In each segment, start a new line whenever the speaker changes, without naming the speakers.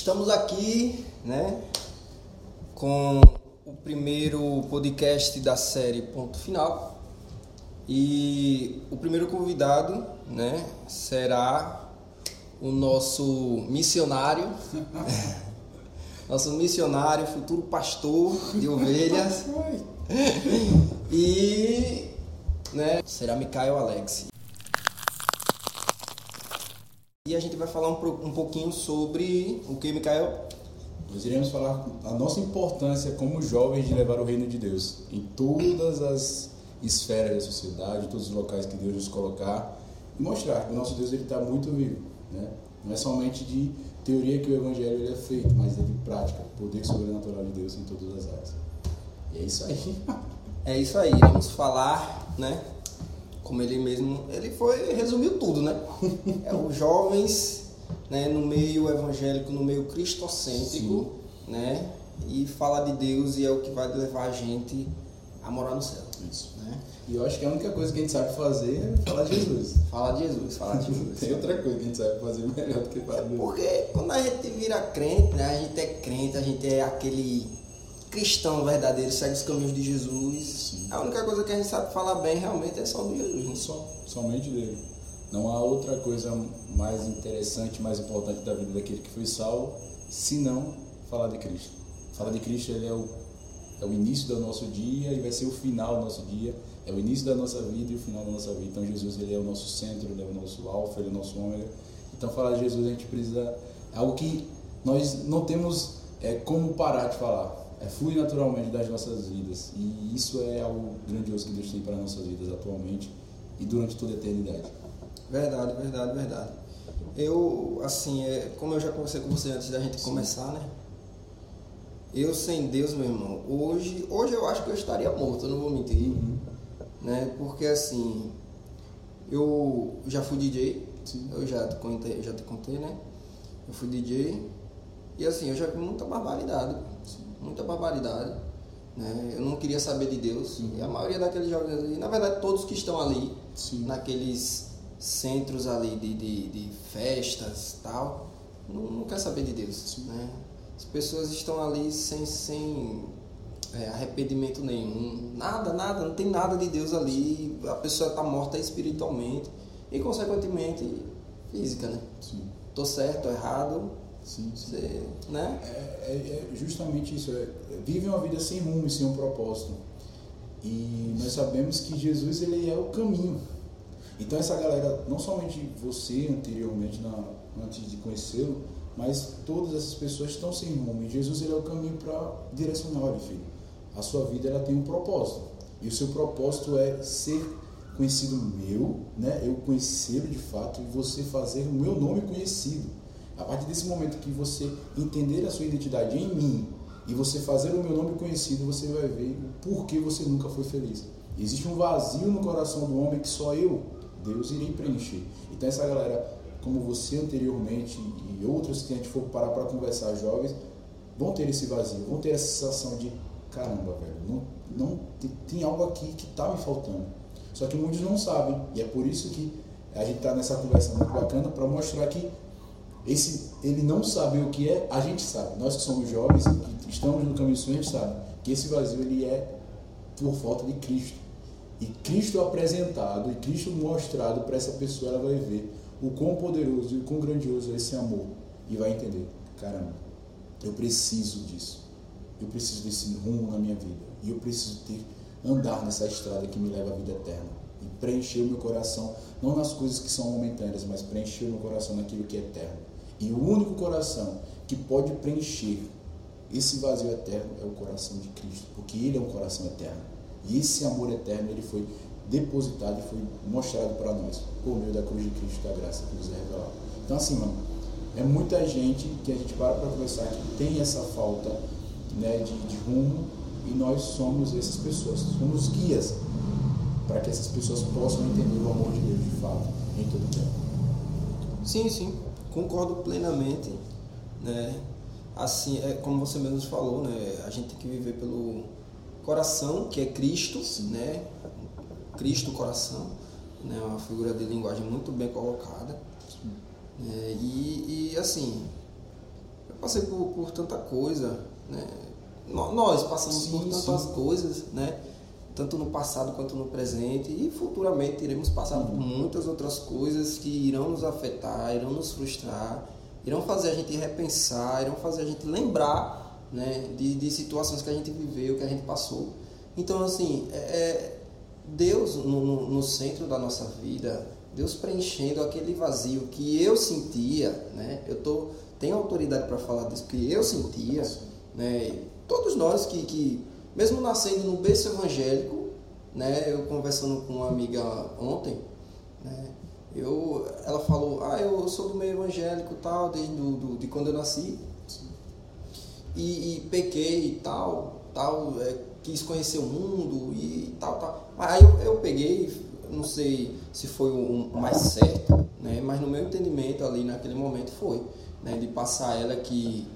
Estamos aqui, né, com o primeiro podcast da série Ponto Final. E o primeiro convidado, né, será o nosso missionário, nosso missionário, futuro pastor de ovelhas. e, né, será Micael Alex. E a gente vai falar um, um pouquinho sobre o que, Micael?
Nós iremos falar a nossa importância como jovens de levar o reino de Deus em todas as esferas da sociedade, todos os locais que Deus nos colocar e mostrar que o nosso Deus está muito vivo, né? Não é somente de teoria que o evangelho ele é feito, mas é de prática, poder sobrenatural de Deus em todas as áreas. E é isso aí.
É isso aí. Iremos falar, né? Como ele mesmo, ele foi, resumiu tudo, né? É os jovens, né, no meio evangélico, no meio cristocêntrico, Sim. né? E fala de Deus e é o que vai levar a gente a morar no céu.
Isso. Né? E eu acho que a única coisa que a gente sabe fazer é falar de Jesus.
Falar de Jesus, falar de Jesus.
Tem outra coisa que a gente sabe fazer melhor do que falar de Jesus.
Porque quando a gente vira crente, né? A gente é crente, a gente é aquele cristão verdadeiro, segue os caminhos de Jesus. Sim. A única coisa que a gente sabe falar bem realmente é só do Jesus. Né?
Só, somente dele. Não há outra coisa mais interessante, mais importante da vida daquele que foi salvo, senão falar de Cristo. Falar de Cristo ele é o, é o início do nosso dia e vai ser o final do nosso dia. É o início da nossa vida e o final da nossa vida. Então Jesus ele é o nosso centro, ele é o nosso alfa, ele é o nosso ômega. Então falar de Jesus a gente precisa é algo que nós não temos é, como parar de falar é, flui naturalmente das nossas vidas. E isso é algo grandioso que Deus tem para nossas vidas atualmente e durante toda a eternidade.
Verdade, verdade, verdade. Eu, assim, é, como eu já conversei com você antes da gente Sim. começar, né? Eu sem Deus, meu irmão, hoje, hoje eu acho que eu estaria morto, eu não vou mentir. Uhum. Né? Porque assim, eu já fui DJ, Sim. eu já te, contei, já te contei, né? Eu fui DJ e assim, eu já vi muita barbaridade. Muita barbaridade. Né? Eu não queria saber de Deus. E a maioria daqueles jovens ali, na verdade, todos que estão ali, Sim. naqueles centros ali de, de, de festas tal, não, não quer saber de Deus. Né? As pessoas estão ali sem, sem é, arrependimento nenhum, nada, nada, não tem nada de Deus ali. A pessoa está morta espiritualmente e, consequentemente, física, né? Sim. Tô certo, tô errado,
Sim, sim.
Você, né?
É, é, é, justamente isso. É, vive uma vida sem rumo e sem um propósito. E nós sabemos que Jesus ele é o caminho. Então essa galera, não somente você anteriormente, na, antes de conhecê-lo, mas todas essas pessoas estão sem rumo. E Jesus ele é o caminho para direcionar, olha filho, a sua vida ela tem um propósito. E o seu propósito é ser conhecido meu, né? eu conhecê-lo de fato e você fazer o meu nome conhecido. A partir desse momento que você entender a sua identidade em mim e você fazer o meu nome conhecido, você vai ver o porquê você nunca foi feliz. Existe um vazio no coração do homem que só eu, Deus, irei preencher. Então essa galera, como você anteriormente e outros que a gente for parar para conversar, jovens, vão ter esse vazio, vão ter essa sensação de caramba, velho, não, não tem, tem algo aqui que está me faltando. Só que muitos não sabem e é por isso que a gente está nessa conversa muito bacana para mostrar que esse, ele não sabe o que é, a gente sabe. Nós que somos jovens, que estamos no caminho do Senhor, a gente sabe que esse vazio ele é por falta de Cristo. E Cristo apresentado e Cristo mostrado para essa pessoa, ela vai ver o quão poderoso e o quão grandioso é esse amor. E vai entender: caramba, eu preciso disso. Eu preciso desse rumo na minha vida. E eu preciso ter, andar nessa estrada que me leva à vida eterna. E preencher o meu coração, não nas coisas que são momentâneas, mas preencher o meu coração naquilo que é eterno. E o único coração que pode preencher esse vazio eterno é o coração de Cristo, porque Ele é um coração eterno. E esse amor eterno ele foi depositado e foi mostrado para nós por meio da cruz de Cristo, da graça que nos é revelada. Então, assim, mano, é muita gente que a gente para para conversar que tem essa falta né, de, de rumo e nós somos essas pessoas, somos guias para que essas pessoas possam entender o amor de Deus de fato em todo o tempo.
Sim, sim concordo plenamente, né? Assim, é como você mesmo falou, né? A gente tem que viver pelo coração, que é Cristo, Sim. né? Cristo coração, né? Uma figura de linguagem muito bem colocada. É, e, e assim, passei por, por tanta coisa, né? Nós passamos sim, por tantas sim. coisas, né? Tanto no passado quanto no presente e futuramente iremos passar uhum. por muitas outras coisas que irão nos afetar, irão nos frustrar, irão fazer a gente repensar, irão fazer a gente lembrar, né? De, de situações que a gente viveu, que a gente passou. Então, assim, é, é Deus no, no, no centro da nossa vida, Deus preenchendo aquele vazio que eu sentia, né? Eu tô, tenho autoridade para falar disso, que eu sentia, né? Todos nós que, que, mesmo nascendo no berço evangélico, né? Eu conversando com uma amiga ontem, né? Eu, ela falou, ah, eu sou do meio evangélico tal, desde do, do de quando eu nasci. E, e pequei e tal, tal, é, quis conhecer o mundo e tal, tal. Aí eu, eu peguei, não sei se foi o, mais certo, né? mas no meu entendimento ali naquele momento foi, né? de passar ela que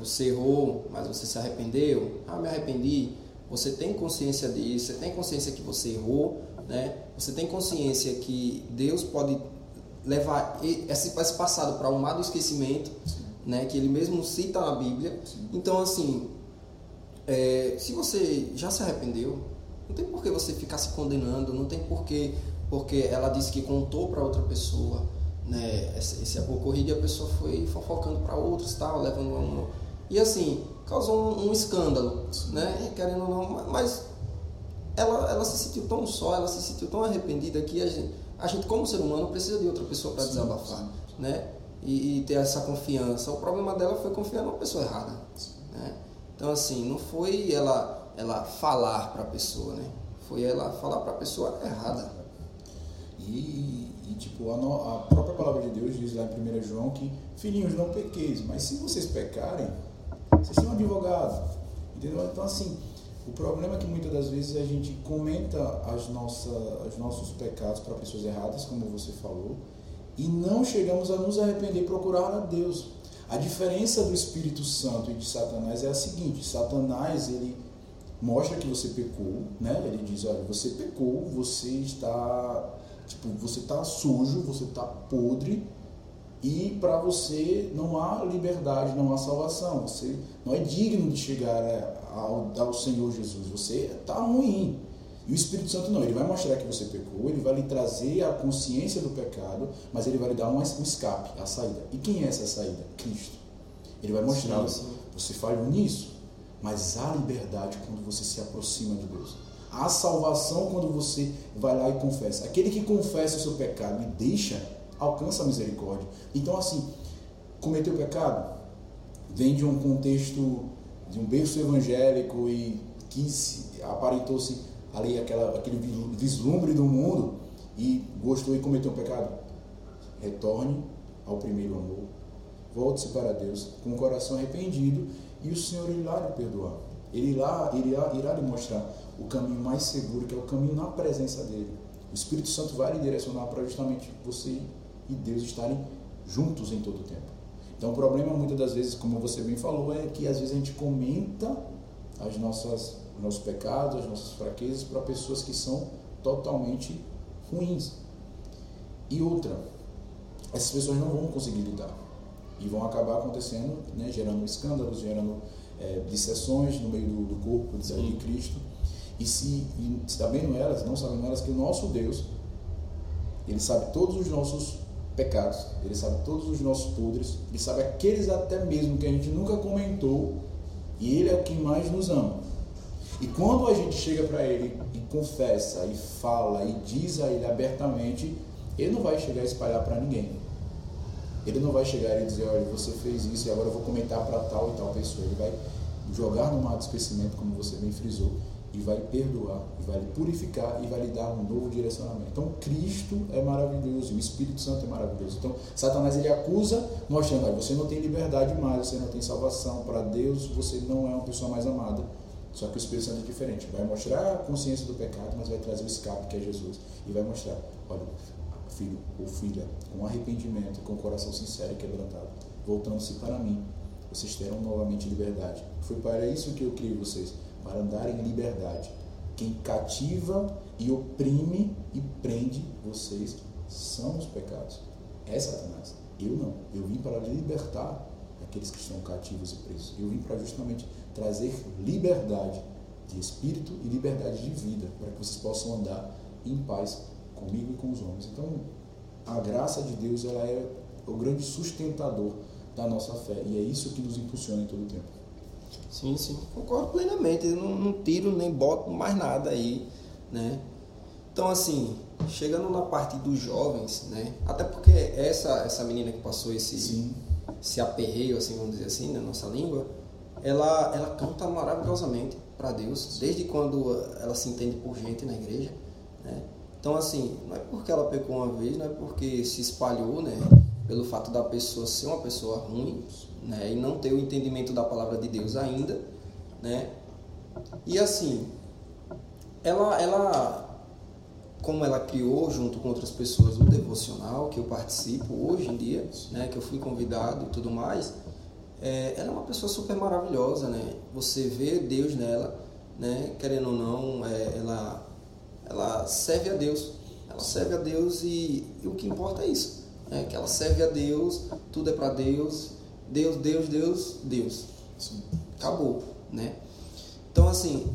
você errou, mas você se arrependeu, ah, me arrependi, você tem consciência disso, você tem consciência que você errou, né? você tem consciência que Deus pode levar esse, passado para um mar do esquecimento, né? que ele mesmo cita na Bíblia. Então, assim, é, se você já se arrependeu, não tem por que você ficar se condenando, não tem por que, porque ela disse que contou para outra pessoa, né, esse, esse ocorrido e a pessoa foi fofocando para outros, tal, levando um, e assim, causou um, um escândalo, né, querendo ou não, mas ela, ela se sentiu tão só, ela se sentiu tão arrependida que a gente, a gente como ser humano precisa de outra pessoa para desabafar, né, e, e, ter essa confiança. O problema dela foi confiar numa pessoa errada, né. Então assim, não foi ela ela falar para a pessoa, né? Foi ela falar para a pessoa errada.
E, e tipo, a, no, a, própria palavra de Deus diz lá em 1 João que, filhinhos, não pequeis, mas se vocês pecarem, vocês têm um advogado. Entendeu? Então, assim, o problema é que muitas das vezes a gente comenta as nossas, os nossos pecados para pessoas erradas, como você falou, e não chegamos a nos arrepender e procurar a Deus. A diferença do Espírito Santo e de Satanás é a seguinte: Satanás, ele mostra que você pecou, né? Ele diz, olha, você pecou, você está, tipo, você está sujo, você está podre e para você não há liberdade, não há salvação. Você não é digno de chegar ao, ao Senhor Jesus. Você está ruim. E o Espírito Santo não, ele vai mostrar que você pecou, ele vai lhe trazer a consciência do pecado, mas ele vai lhe dar um, um escape, a saída. E quem é essa saída? Cristo. Ele vai mostrar, sim, sim. você falhou nisso, mas há liberdade quando você se aproxima de Deus. Há salvação quando você vai lá e confessa. Aquele que confessa o seu pecado e deixa, alcança a misericórdia. Então, assim, cometeu pecado, vem de um contexto de um berço evangélico e que aparentou-se ali aquela, aquele vislumbre do mundo e gostou e cometeu um pecado. Retorne ao primeiro amor. Volte-se para Deus com o coração arrependido e o Senhor irá lhe perdoar. Ele irá, irá, irá lhe mostrar o caminho mais seguro, que é o caminho na presença dele. O Espírito Santo vai lhe direcionar para justamente você e Deus estarem juntos em todo o tempo. Então o problema muitas das vezes, como você bem falou, é que às vezes a gente comenta as nossas, os nossos pecados, as nossas fraquezas para pessoas que são totalmente ruins. E outra, essas pessoas não vão conseguir lidar e vão acabar acontecendo, né, gerando escândalos, gerando é, dissessões no meio do, do corpo de, de Cristo. E se e sabendo elas, não sabendo elas que o nosso Deus, ele sabe todos os nossos pecados, ele sabe todos os nossos podres, ele sabe aqueles até mesmo que a gente nunca comentou, e ele é o que mais nos ama. E quando a gente chega para ele e confessa, e fala, e diz a ele abertamente, ele não vai chegar a espalhar para ninguém. Ele não vai chegar e dizer, olha, você fez isso e agora eu vou comentar para tal e tal pessoa. Ele vai jogar no mar do esquecimento, como você bem frisou, e vai perdoar, e vai lhe purificar e vai lhe dar um novo direcionamento. Então, Cristo é maravilhoso, o Espírito Santo é maravilhoso. Então, Satanás ele acusa, mostrando, olha, você não tem liberdade mais, você não tem salvação. Para Deus, você não é uma pessoa mais amada. Só que o Espírito Santo é diferente. Vai mostrar a consciência do pecado, mas vai trazer o escape, que é Jesus. E vai mostrar, olha, filho ou filha, com arrependimento, com o coração sincero e quebrantado, voltando-se para mim, vocês terão novamente liberdade. Foi para isso que eu criei vocês, para andar em liberdade. Quem cativa e oprime e prende vocês são os pecados. É Satanás. Eu não. Eu vim para libertar aqueles que estão cativos e presos. Eu vim para justamente trazer liberdade de espírito e liberdade de vida, para que vocês possam andar em paz comigo e com os homens. Então, a graça de Deus ela é o grande sustentador da nossa fé e é isso que nos impulsiona em todo o tempo.
Sim, sim, concordo plenamente. Eu não, não tiro nem boto mais nada aí, né? Então, assim, chegando na parte dos jovens, né? Até porque essa essa menina que passou esse sim. esse aperreio, assim, vamos dizer assim, na nossa língua, ela ela canta maravilhosamente para Deus, desde quando ela se entende por gente na igreja, né? Então, assim, não é porque ela pecou uma vez, não é porque se espalhou, né? Pelo fato da pessoa ser uma pessoa ruim, né? E não ter o entendimento da palavra de Deus ainda, né? E assim, ela, ela, como ela criou junto com outras pessoas o devocional que eu participo hoje em dia, né? Que eu fui convidado e tudo mais, é, ela é uma pessoa super maravilhosa, né? Você vê Deus nela, né? Querendo ou não, é, ela ela serve a Deus. Ela serve a Deus e, e o que importa é isso. Né? Que ela serve a Deus, tudo é para Deus. Deus, Deus, Deus, Deus. Sim. Acabou. Né? Então, assim,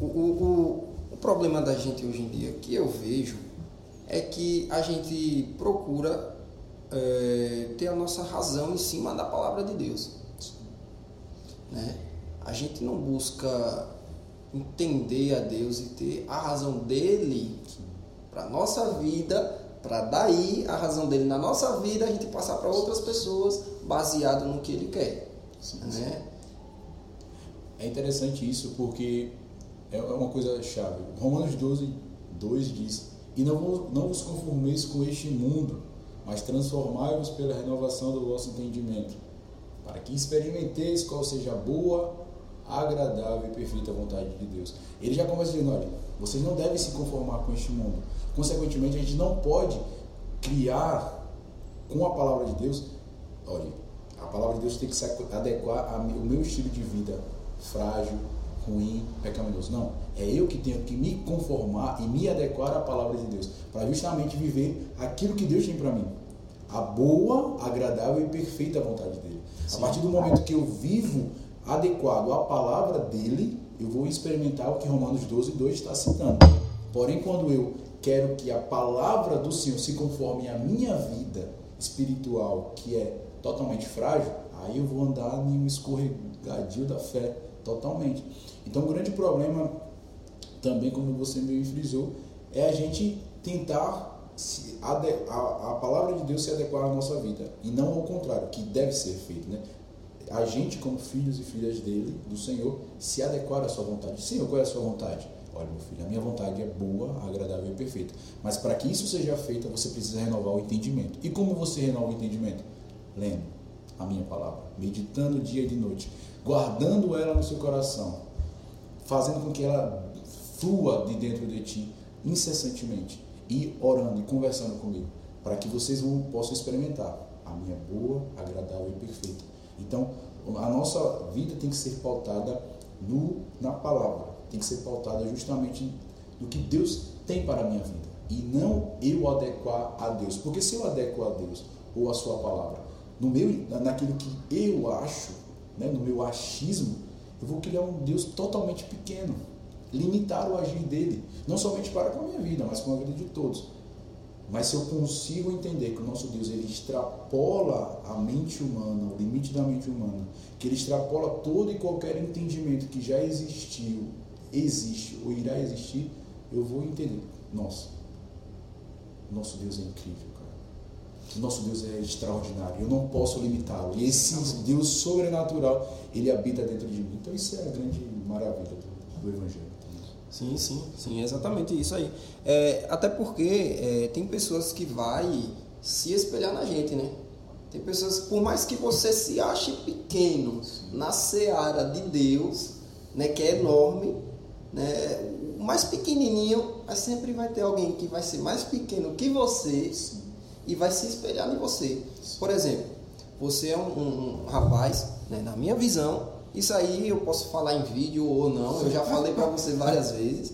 o, o, o problema da gente hoje em dia que eu vejo é que a gente procura é, ter a nossa razão em cima da palavra de Deus. Né? A gente não busca entender a Deus e ter a razão dele para nossa vida, para daí a razão dele na nossa vida a gente passar para outras pessoas baseado no que ele quer, sim, né?
É interessante isso porque é uma coisa chave. Romanos 12, 2 diz: E não, não vos conformeis com este mundo, mas transformai-vos pela renovação do vosso entendimento, para que experimenteis qual seja a boa, agradável e perfeita vontade de Deus. Ele já começa dizendo: olha, vocês não devem se conformar com este mundo. Consequentemente, a gente não pode criar com a palavra de Deus. Olha, a palavra de Deus tem que se adequar ao meu estilo de vida frágil, ruim, pecaminoso. Não. É eu que tenho que me conformar e me adequar à palavra de Deus, para justamente viver aquilo que Deus tem para mim. A boa, agradável e perfeita vontade dele. Sim. A partir do momento que eu vivo adequado à palavra dele, eu vou experimentar o que Romanos 12, 2 está citando. Porém, quando eu quero que a palavra do Senhor se conforme à minha vida espiritual, que é totalmente frágil, aí eu vou andar em um escorregadio da fé totalmente. Então, o grande problema, também como você me frisou, é a gente tentar a, a palavra de Deus se adequar à nossa vida e não ao contrário, que deve ser feito, né? A gente, como filhos e filhas dele, do Senhor, se adequar à sua vontade. Senhor, qual é a sua vontade? Olha, meu filho, a minha vontade é boa, agradável e perfeita. Mas para que isso seja feito, você precisa renovar o entendimento. E como você renova o entendimento? Lendo a minha palavra, meditando dia e noite, guardando ela no seu coração, fazendo com que ela flua de dentro de ti incessantemente e orando e conversando comigo, para que vocês possam experimentar a minha boa, agradável e perfeita então, a nossa vida tem que ser pautada no, na palavra, tem que ser pautada justamente no que Deus tem para a minha vida e não eu adequar a Deus. Porque se eu adequo a Deus ou a sua palavra no meu, naquilo que eu acho, né, no meu achismo, eu vou criar um Deus totalmente pequeno, limitar o agir dele, não somente para com a minha vida, mas com a vida de todos. Mas se eu consigo entender que o nosso Deus ele extrapola a mente humana, o limite da mente humana, que ele extrapola todo e qualquer entendimento que já existiu, existe ou irá existir, eu vou entender. Nossa, nosso Deus é incrível, cara. Nosso Deus é extraordinário. Eu não posso limitá-lo. E esse Deus sobrenatural, ele habita dentro de mim. Então isso é a grande maravilha do, do Evangelho.
Sim, sim, sim, exatamente isso aí. É, até porque é, tem pessoas que vai se espelhar na gente, né? Tem pessoas, por mais que você se ache pequeno na seara de Deus, né, que é enorme, né, o mais pequenininho, mas sempre vai ter alguém que vai ser mais pequeno que você e vai se espelhar em você. Por exemplo, você é um, um, um rapaz, né, na minha visão, isso aí eu posso falar em vídeo ou não, eu já falei para você várias vezes,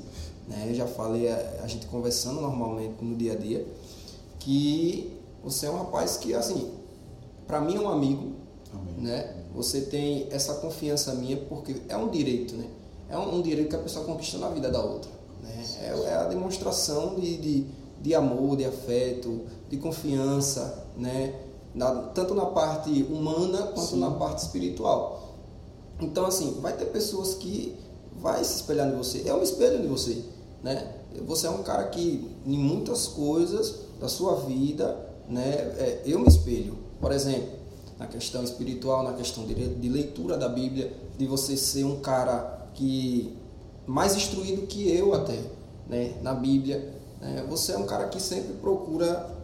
né? Eu já falei a, a, gente conversando normalmente no dia a dia que você é um rapaz que assim, para mim é um amigo, Amém. né? Você tem essa confiança minha porque é um direito, né? É um, um direito que a pessoa conquista na vida da outra. Né? É, é a demonstração de, de, de, amor, de afeto, de confiança, né? Na, tanto na parte humana quanto Sim. na parte espiritual. Então, assim, vai ter pessoas que vai se espelhar em você. Eu me espelho em você, né? Você é um cara que, em muitas coisas da sua vida, né? É, eu me espelho. Por exemplo, na questão espiritual, na questão de, de leitura da Bíblia, de você ser um cara que mais instruído que eu até, né? Na Bíblia, né? você é um cara que sempre procura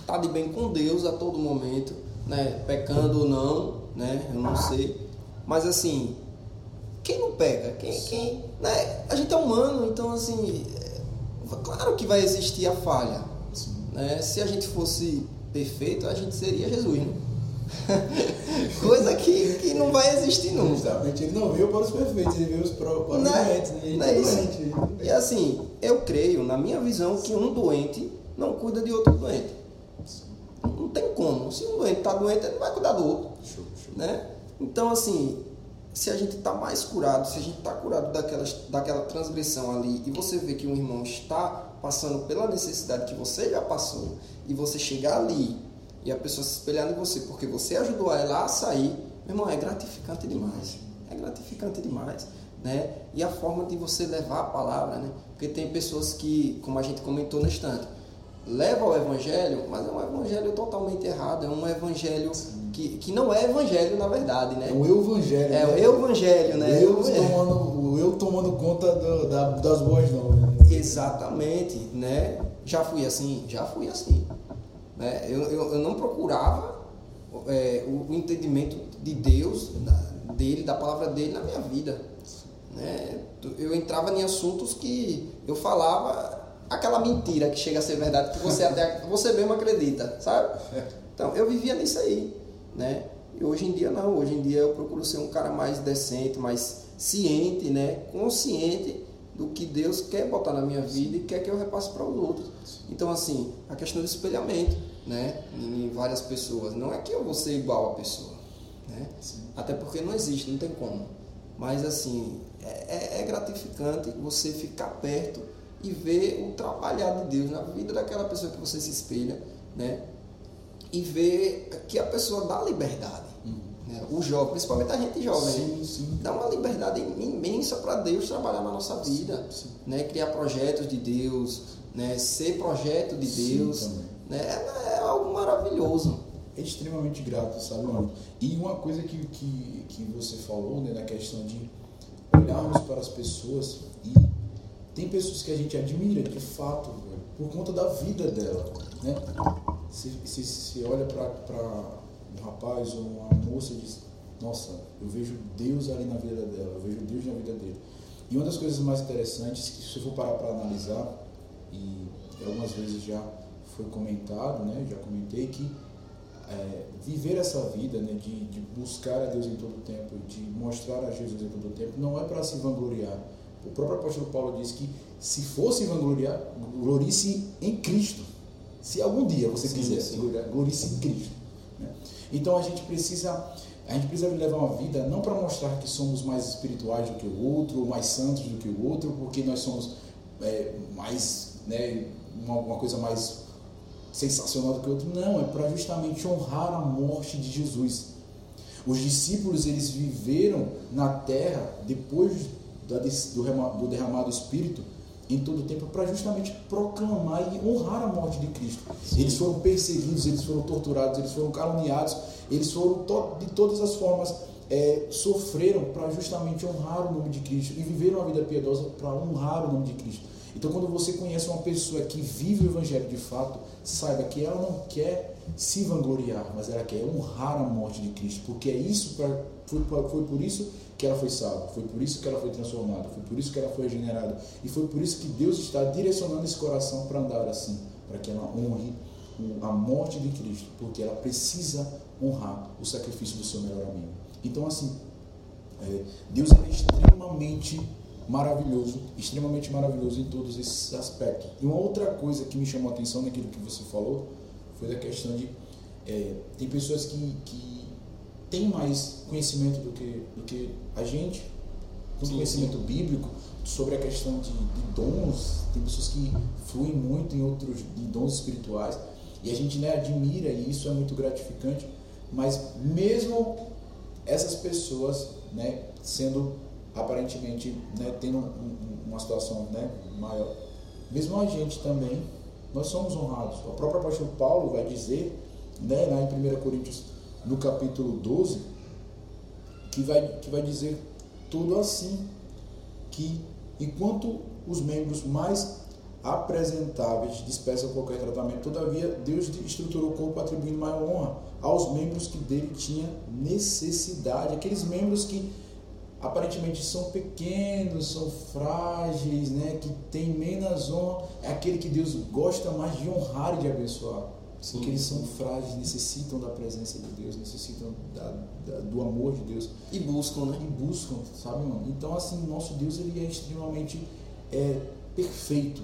estar tá de bem com Deus a todo momento, né? Pecando ou não, né? Eu não sei, mas assim, quem não pega? Quem, quem, né? A gente é humano, então assim, é, claro que vai existir a falha. Né? Se a gente fosse perfeito, a gente seria Jesus, né? Coisa que, que não vai existir nunca.
Justamente, ele não veio para os perfeitos, ele veio para os doentes. Né? Não é isso.
E assim, eu creio, na minha visão, que um doente não cuida de outro doente. Não tem como. Se um doente está doente, ele não vai cuidar do outro. Show, show. Né? Então, assim, se a gente está mais curado, se a gente está curado daquela, daquela transgressão ali e você vê que um irmão está passando pela necessidade que você já passou e você chegar ali e a pessoa se espelhar em você porque você ajudou ela a sair, meu irmão, é gratificante demais. É gratificante demais. Né? E a forma de você levar a palavra, né? Porque tem pessoas que, como a gente comentou na estante, leva o evangelho, mas é um evangelho totalmente errado, é um evangelho que, que não é evangelho na verdade, né?
É o evangelho.
É né? o evangelho, né?
Eu tomando, o eu tomando conta do, da, das boas novas. Né?
Exatamente, né? Já fui assim, já fui assim. Né? Eu, eu, eu não procurava é, o, o, entendimento de Deus, da, dele, da palavra dele na minha vida. Né? Eu entrava em assuntos que eu falava aquela mentira que chega a ser verdade, que você até você mesmo acredita, sabe? Então eu vivia nisso aí, né? E hoje em dia não, hoje em dia eu procuro ser um cara mais decente, mais ciente, né? Consciente do que Deus quer botar na minha vida e quer que eu repasse para os outros. Então assim, a questão do espelhamento, né? Em várias pessoas, não é que eu vou ser igual a pessoa, né? Até porque não existe, não tem como. Mas assim, é, é, é gratificante você ficar perto e ver o trabalhar de Deus na vida daquela pessoa que você se espelha, né? E ver que a pessoa dá liberdade. Uhum. Né? O jovem, principalmente a gente jovem, sim, né? sim. dá uma liberdade imensa para Deus trabalhar na nossa vida, sim, né? Criar projetos de Deus, né? Ser projeto de Deus, né? É, é, algo maravilhoso.
É extremamente grato, sabe, mano? E uma coisa que, que, que você falou, né, na questão de olharmos para as pessoas e tem pessoas que a gente admira, de fato, por conta da vida dela, né? Se, se, se olha para um rapaz ou uma moça e diz, nossa, eu vejo Deus ali na vida dela, eu vejo Deus na vida dele. E uma das coisas mais interessantes, que se eu for parar para analisar, e algumas vezes já foi comentado, né? Já comentei que é, viver essa vida, né? De, de buscar a Deus em todo o tempo, de mostrar a Jesus em todo o tempo, não é para se vangloriar, o próprio apóstolo Paulo diz que se fosse vangloriar, glorie-se em Cristo. Se algum dia você sim, quiser se gloriar, glorie-se em Cristo. Né? Então a gente precisa a gente precisa levar uma vida não para mostrar que somos mais espirituais do que o outro, ou mais santos do que o outro, porque nós somos é, mais, né, uma, uma coisa mais sensacional do que o outro. Não, é para justamente honrar a morte de Jesus. Os discípulos eles viveram na terra depois do derramado Espírito em todo o tempo para justamente proclamar e honrar a morte de Cristo. Sim. Eles foram perseguidos, eles foram torturados, eles foram caluniados, eles foram de todas as formas é, sofreram para justamente honrar o nome de Cristo e viveram uma vida piedosa para honrar o nome de Cristo. Então, quando você conhece uma pessoa que vive o Evangelho de fato, saiba que ela não quer se vangloriar, mas ela quer honrar a morte de Cristo, porque é isso pra, foi, foi por isso que ela foi salva, foi por isso que ela foi transformada, foi por isso que ela foi regenerada, e foi por isso que Deus está direcionando esse coração para andar assim, para que ela honre a morte de Cristo, porque ela precisa honrar o sacrifício do seu melhor amigo. Então, assim, é, Deus é extremamente maravilhoso, extremamente maravilhoso em todos esses aspectos. E uma outra coisa que me chamou a atenção naquilo que você falou foi da questão de é, tem pessoas que, que têm mais conhecimento do que, do que a gente, tem um conhecimento sim. bíblico sobre a questão de, de, dons, tem pessoas que fluem muito em outros de dons espirituais e a gente né, admira e isso é muito gratificante, mas mesmo essas pessoas né, sendo aparentemente né, tendo um, uma situação né, maior, mesmo a gente também, nós somos honrados. O próprio apóstolo Paulo vai dizer, né, lá em 1 Coríntios, no capítulo 12, que vai, que vai dizer tudo assim, que enquanto os membros mais apresentáveis dispensam qualquer tratamento, todavia Deus estruturou o corpo atribuindo maior honra aos membros que dele tinha necessidade, aqueles membros que aparentemente são pequenos, são frágeis, né, que tem menos honra, é aquele que Deus gosta mais de honrar e de abençoar. Sim, porque eles são frágeis, necessitam da presença de Deus, necessitam da, da, do amor de Deus.
E buscam, né?
E buscam, sabe, mano? Então, assim, nosso Deus, ele é extremamente é, perfeito.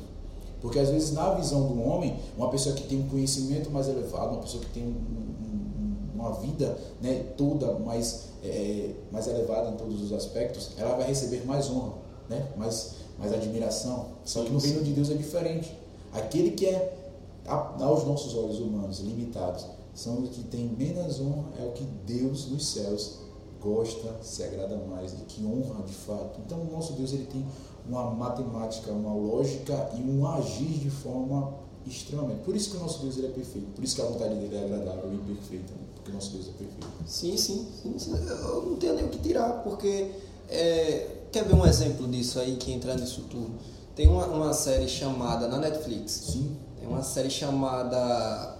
Porque, às vezes, na visão do homem, uma pessoa que tem um conhecimento mais elevado, uma pessoa que tem um, um, uma vida né, toda mais, é, mais elevada em todos os aspectos, ela vai receber mais honra, né? mais, mais admiração. Só que no reino de Deus é diferente. Aquele que é aos nossos olhos humanos limitados, são os que têm menos honra, é o que Deus nos céus gosta, se agrada mais, de que honra de fato. Então, o nosso Deus ele tem uma matemática, uma lógica e um agir de forma extremamente. Por isso que o nosso Deus ele é perfeito, por isso que a vontade dele é agradável e perfeita, né? porque o nosso Deus é perfeito.
Sim, sim, sim, eu não tenho nem o que tirar, porque é, quer ver um exemplo disso aí que entra nisso tudo? Tem uma, uma série chamada na Netflix.
Sim
uma série chamada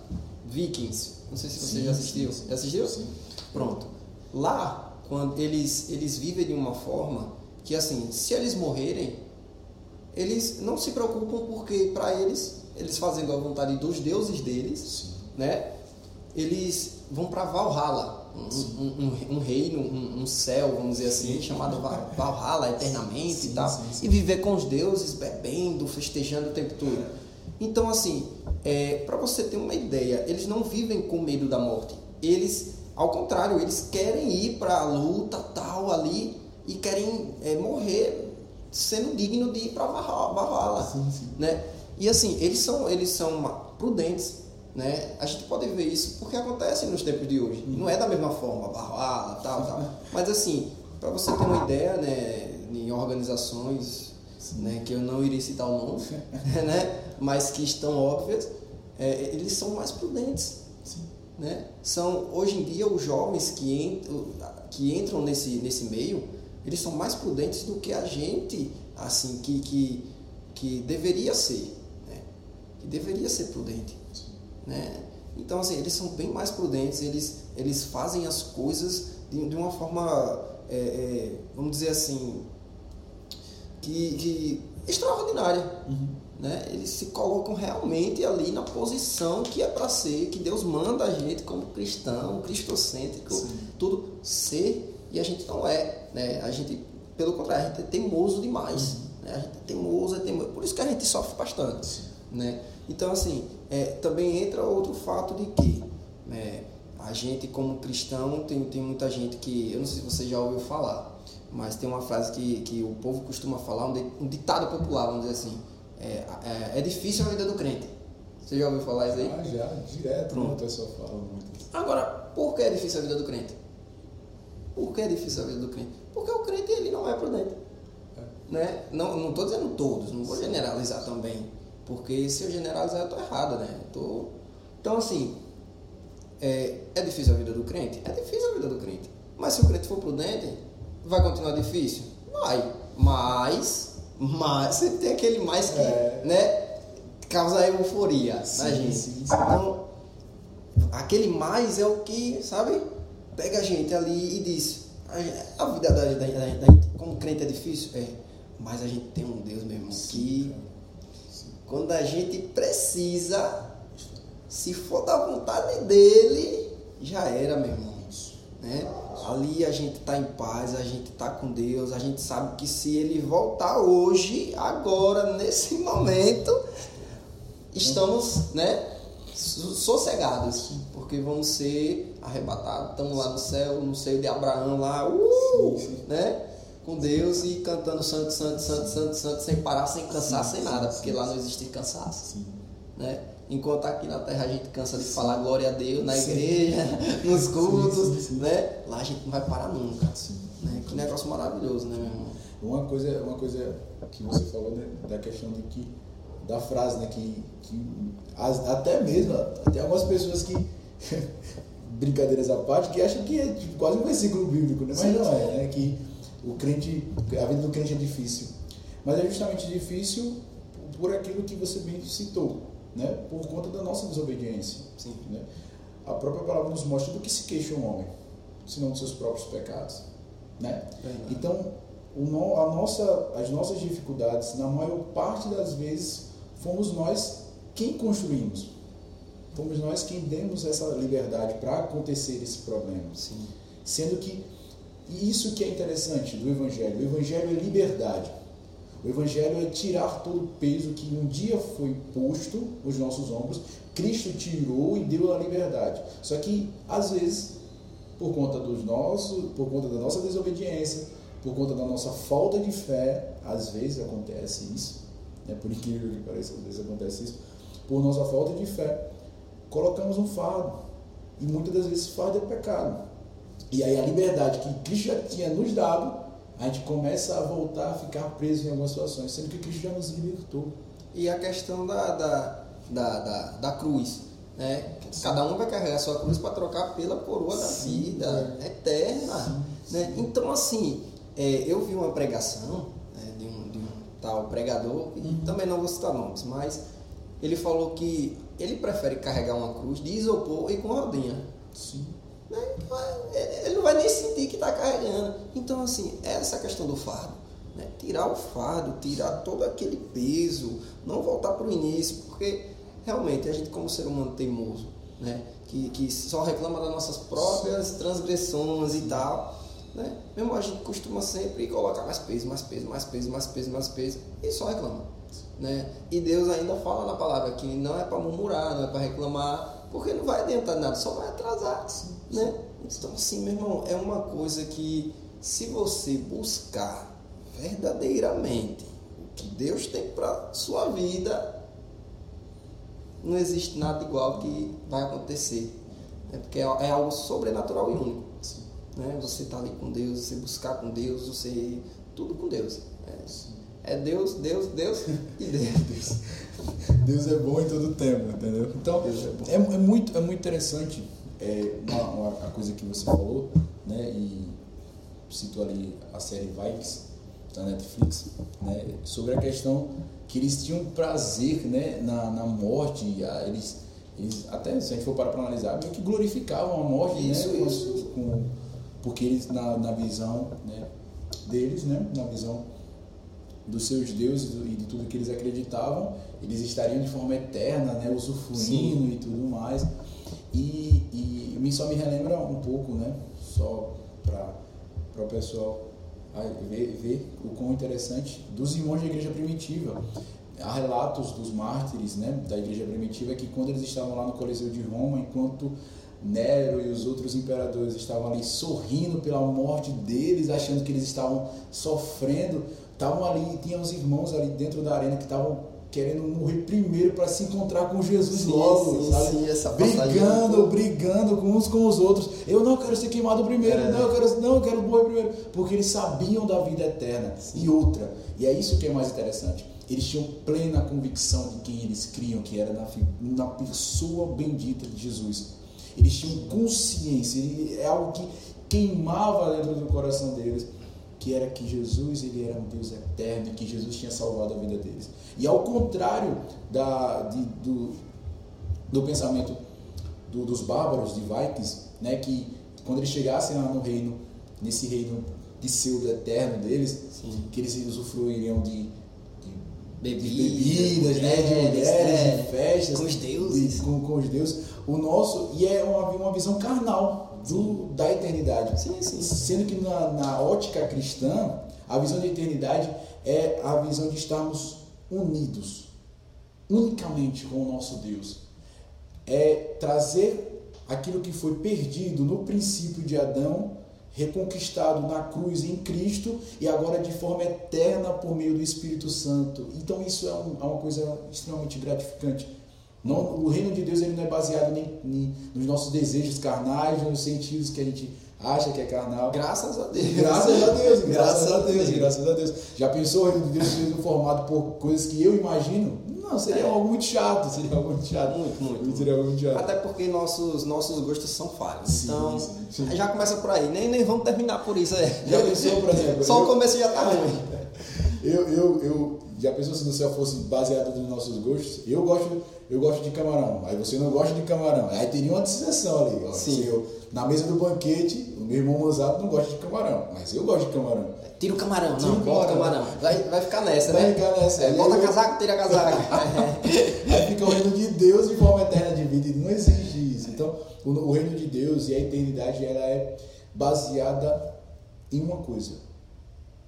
Vikings. Não sei se você sim, já assistiu.
Sim,
já assistiu?
Sim.
Pronto. Lá, quando eles, eles vivem de uma forma que, assim, se eles morrerem, eles não se preocupam porque, para eles, eles fazendo a vontade dos deuses deles,
sim.
né? Eles vão para Valhalla, um, um, um, reino, um, um, céu, vamos dizer assim, chamado Valhalla eternamente e tal, e viver com os deuses, bebendo, festejando o tempo todo. Então, assim, é, para você ter uma ideia, eles não vivem com medo da morte. Eles, ao contrário, eles querem ir para a luta tal ali e querem é, morrer sendo digno de ir para Valhalla, né? E assim, eles são eles são prudentes, né? A gente pode ver isso porque acontece nos tempos de hoje. Não é da mesma forma, Valhalla, tal, tal. Mas assim, para você ter uma ideia, né, em organizações né, que eu não iria citar o nome, né, mas que estão óbvias, é, eles são mais prudentes.
Sim.
Né? São, hoje em dia, os jovens que entram, que entram nesse, nesse meio, eles são mais prudentes do que a gente, assim, que, que, que deveria ser. Né? Que deveria ser prudente. Né? Então, assim, eles são bem mais prudentes, eles, eles fazem as coisas de, de uma forma, é, é, vamos dizer assim, que, que extraordinária.
Uhum.
Né? Eles se colocam realmente ali na posição que é para ser, que Deus manda a gente como cristão, cristocêntrico, Sim. tudo ser, e a gente não é. Né? A gente, pelo contrário, a gente é teimoso demais. Uhum. Né? A gente é teimoso, é teimoso. Por isso que a gente sofre bastante. Né? Então, assim, é, também entra outro fato de que né, a gente, como cristão, tem, tem muita gente que, eu não sei se você já ouviu falar, mas tem uma frase que, que o povo costuma falar, um, ditado popular, vamos dizer assim. É, é, é, difícil a vida do crente. Você já ouviu falar isso aí?
Ah, já, direto, Pronto. a pessoa fala muito.
Agora, por que é difícil a vida do crente? Por que é difícil a vida do crente? Porque o crente ele não é prudente. É. Né? Não estou dizendo todos, não vou generalizar também. Porque se eu generalizar eu estou errado, né? Tô... Então assim, é, é difícil a vida do crente? É difícil a vida do crente. Mas se o crente for prudente, Vai continuar difícil? Vai. Mas, mas sempre tem aquele mais que, é. né, causa euforia sim, na gente. Sim, sim. Então, aquele mais é o que, sabe, pega a gente ali e diz, a, vida da, da, da, da, como crente é difícil, é, mas a gente tem um Deus, meu irmão, que quando a gente precisa, se for da vontade dele, já era, meu irmão. Né? Ali a gente está em paz, a gente está com Deus, a gente sabe que se ele voltar hoje, agora, nesse momento, estamos né, sossegados, porque vamos ser arrebatados, estamos lá no céu, no seio de Abraão lá, uh,
Sim, sim.
né? Com Deus e cantando santo, santo, santo, santo, santo, sem parar, sem cansar, sem nada, porque lá não existe cansaço, né? Enquanto aqui na terra a gente cansa de falar glória a Deus na
Sim.
igreja, nos cultos,
Sim, sim,
né? Lá a gente não vai parar nunca, né? Que negócio maravilhoso, né, meu irmão?
Uma coisa, uma coisa que você falou né, da questão de que da frase, né, que, que as- até mesmo até algumas pessoas que brincadeiras à parte que acham que é tipo, quase um versículo bíblico, né? Mas não é, né? Que o crente, a vida do crente é difícil, mas é justamente difícil por aquilo que você bem citou, né? Por conta da nossa desobediência.
Sim.
né? A própria palavra nos mostra do que se queixa um homem, senão dos seus próprios pecados, né?
Verdade.
Então, o no- a nossa, as nossas dificuldades, na maior parte das vezes, fomos nós quem construímos. Fomos nós quem demos essa liberdade para acontecer esse problema.
Sim.
Sendo que e isso que é interessante do Evangelho. O Evangelho é liberdade. O Evangelho é tirar todo o peso que um dia foi posto nos nossos ombros. Cristo tirou e deu a liberdade. Só que, às vezes, por conta dos nossos, por conta da nossa desobediência, por conta da nossa falta de fé, às vezes acontece isso. Né? Por incrível que pareça, às vezes acontece isso. Por nossa falta de fé, colocamos um fardo. E muitas das vezes fardo é pecado. E aí a liberdade que Cristo já tinha nos dado, a gente começa a voltar a ficar preso em algumas situações, sendo que Cristo já nos libertou.
E a questão da, da, da, da, da cruz. Né? Cada um vai carregar a sua cruz para trocar pela coroa da
Sim,
vida eterna. né? Então, assim, é, eu vi uma pregação né, de, um, de um tal pregador,
Uhum.
também não vou citar nomes, mas ele falou que ele prefere carregar uma cruz de isopor e com rodinha.
Sim.
Né? Ele não vai nem sentir que está carregando. Então, assim, é essa questão do fardo. Né? Tirar o fardo, tirar todo aquele peso, não voltar para o início, porque realmente a gente, como ser humano teimoso, né? que, que só reclama das nossas próprias transgressões e tal, né? mesmo a gente costuma sempre colocar mais peso, mais peso, mais peso, mais peso, mais peso, e só reclama. Né? E Deus ainda fala na palavra que não é para murmurar, não é para reclamar, porque não vai adiantar nada, só vai atrasar. Né? Então, assim, meu irmão, é uma coisa que se você buscar verdadeiramente o que Deus tem para sua vida, não existe nada igual que vai acontecer. Né? Porque é é algo sobrenatural e único. Né? Você está ali com Deus, você buscar com Deus, você. Tudo com Deus. É, é Deus, Deus, Deus e Deus.
Deus é bom em todo tempo, entendeu? Então,
é
é, é muito, é muito interessante é, uma, uma- a coisa que você falou, né? E citou ali a série Vikings da Netflix, né? Sobre a questão que eles tinham prazer, né? Na, na morte, eles, eles até se a gente for parar para analisar, meio que glorificavam a morte,
Isso,
né? Com-
isso.
com- porque eles na, na visão, né? Deles, né? Na visão dos seus deuses e de tudo que eles acreditavam, eles estariam de forma eterna, né, usufruindo
Sim.
e tudo mais. E, e me- só me relembra um pouco, né, só para o pessoal ver, ver o quão interessante dos irmãos da igreja primitiva. Há relatos dos mártires né, da igreja primitiva que quando eles estavam lá no Coliseu de Roma, enquanto Nero e os outros imperadores estavam ali sorrindo pela morte deles, achando que eles estavam sofrendo, estavam ali, tinha os irmãos ali dentro da arena que estavam querendo morrer primeiro para se encontrar com Jesus
Sim,
logo,
sim,
sabe?
sim, essa
brigando,
muito-
brigando com uns com os outros. Eu não quero ser queimado primeiro,
É.
não, eu quero, não, eu quero morrer primeiro, porque eles sabiam da vida eterna. E outra, e é isso que é mais interessante. Eles tinham plena convicção de quem eles criam, que era na, na pessoa bendita de Jesus. Eles tinham consciência, é algo que queimava dentro do coração deles, que era que Jesus ele era um Deus eterno, e que Jesus tinha salvado a vida deles. E ao contrário da, de- do, do pensamento do- dos bárbaros de Vikings, né, que quando eles chegassem lá no reino, nesse reino pseudo eterno deles,
Sim.
que eles usufruiriam de, de
Bebidas,
de bebidas, né, de
mulheres,
mulheres,
é,
de festas,
com os deuses.
de- com, com os deuses. O nosso e é uma, uma visão carnal do, da eternidade.
Sim, sim.
Sendo que na, na ótica cristã, a visão de eternidade é a visão de estarmos unidos unicamente com o nosso Deus. É trazer aquilo que foi perdido no princípio de Adão, reconquistado na cruz em Cristo e agora de forma eterna por meio do Espírito Santo. Então isso é, um, é uma coisa extremamente gratificante. Não, o reino de Deus ele não é baseado nem, nem nos nossos desejos carnais, nos sentidos que a gente acha que é carnal.
Graças a Deus.
Graças a Deus, graças a Deus, graças a Deus. Já pensou o reino de Deus sendo formado por coisas que eu imagino? Não, seria é. algo muito chato, seria algo muito chato.
Muito, muito.
Seria algo muito chato.
Até porque nossos, nossos gostos são falhos. Sim, então, sim, sim. já começa por aí. Nem, nem vamos terminar por isso aí.
Já pensou, por exemplo?
Só eu, o começo já tá ruim.
Eu, eu, eu, já pensou se no céu fosse baseado nos nossos gostos? Eu gosto, eu gosto de camarão, aí você não gosta de camarão. Aí teria uma decisão ali. Ó, Sim. Eu, na mesa do banquete, o meu irmão Mozato não gosta de camarão, mas eu gosto de camarão.
Tira o camarão, tira não, bota o camarão. Vai, vai ficar nessa,
vai
né?
Vai ficar nessa.
É, bota eu... casaco, tira casaco.
aí fica o reino de Deus de forma eterna de vida, e não exige isso. Então, o, o reino de Deus e a eternidade, ela é baseada em uma coisa,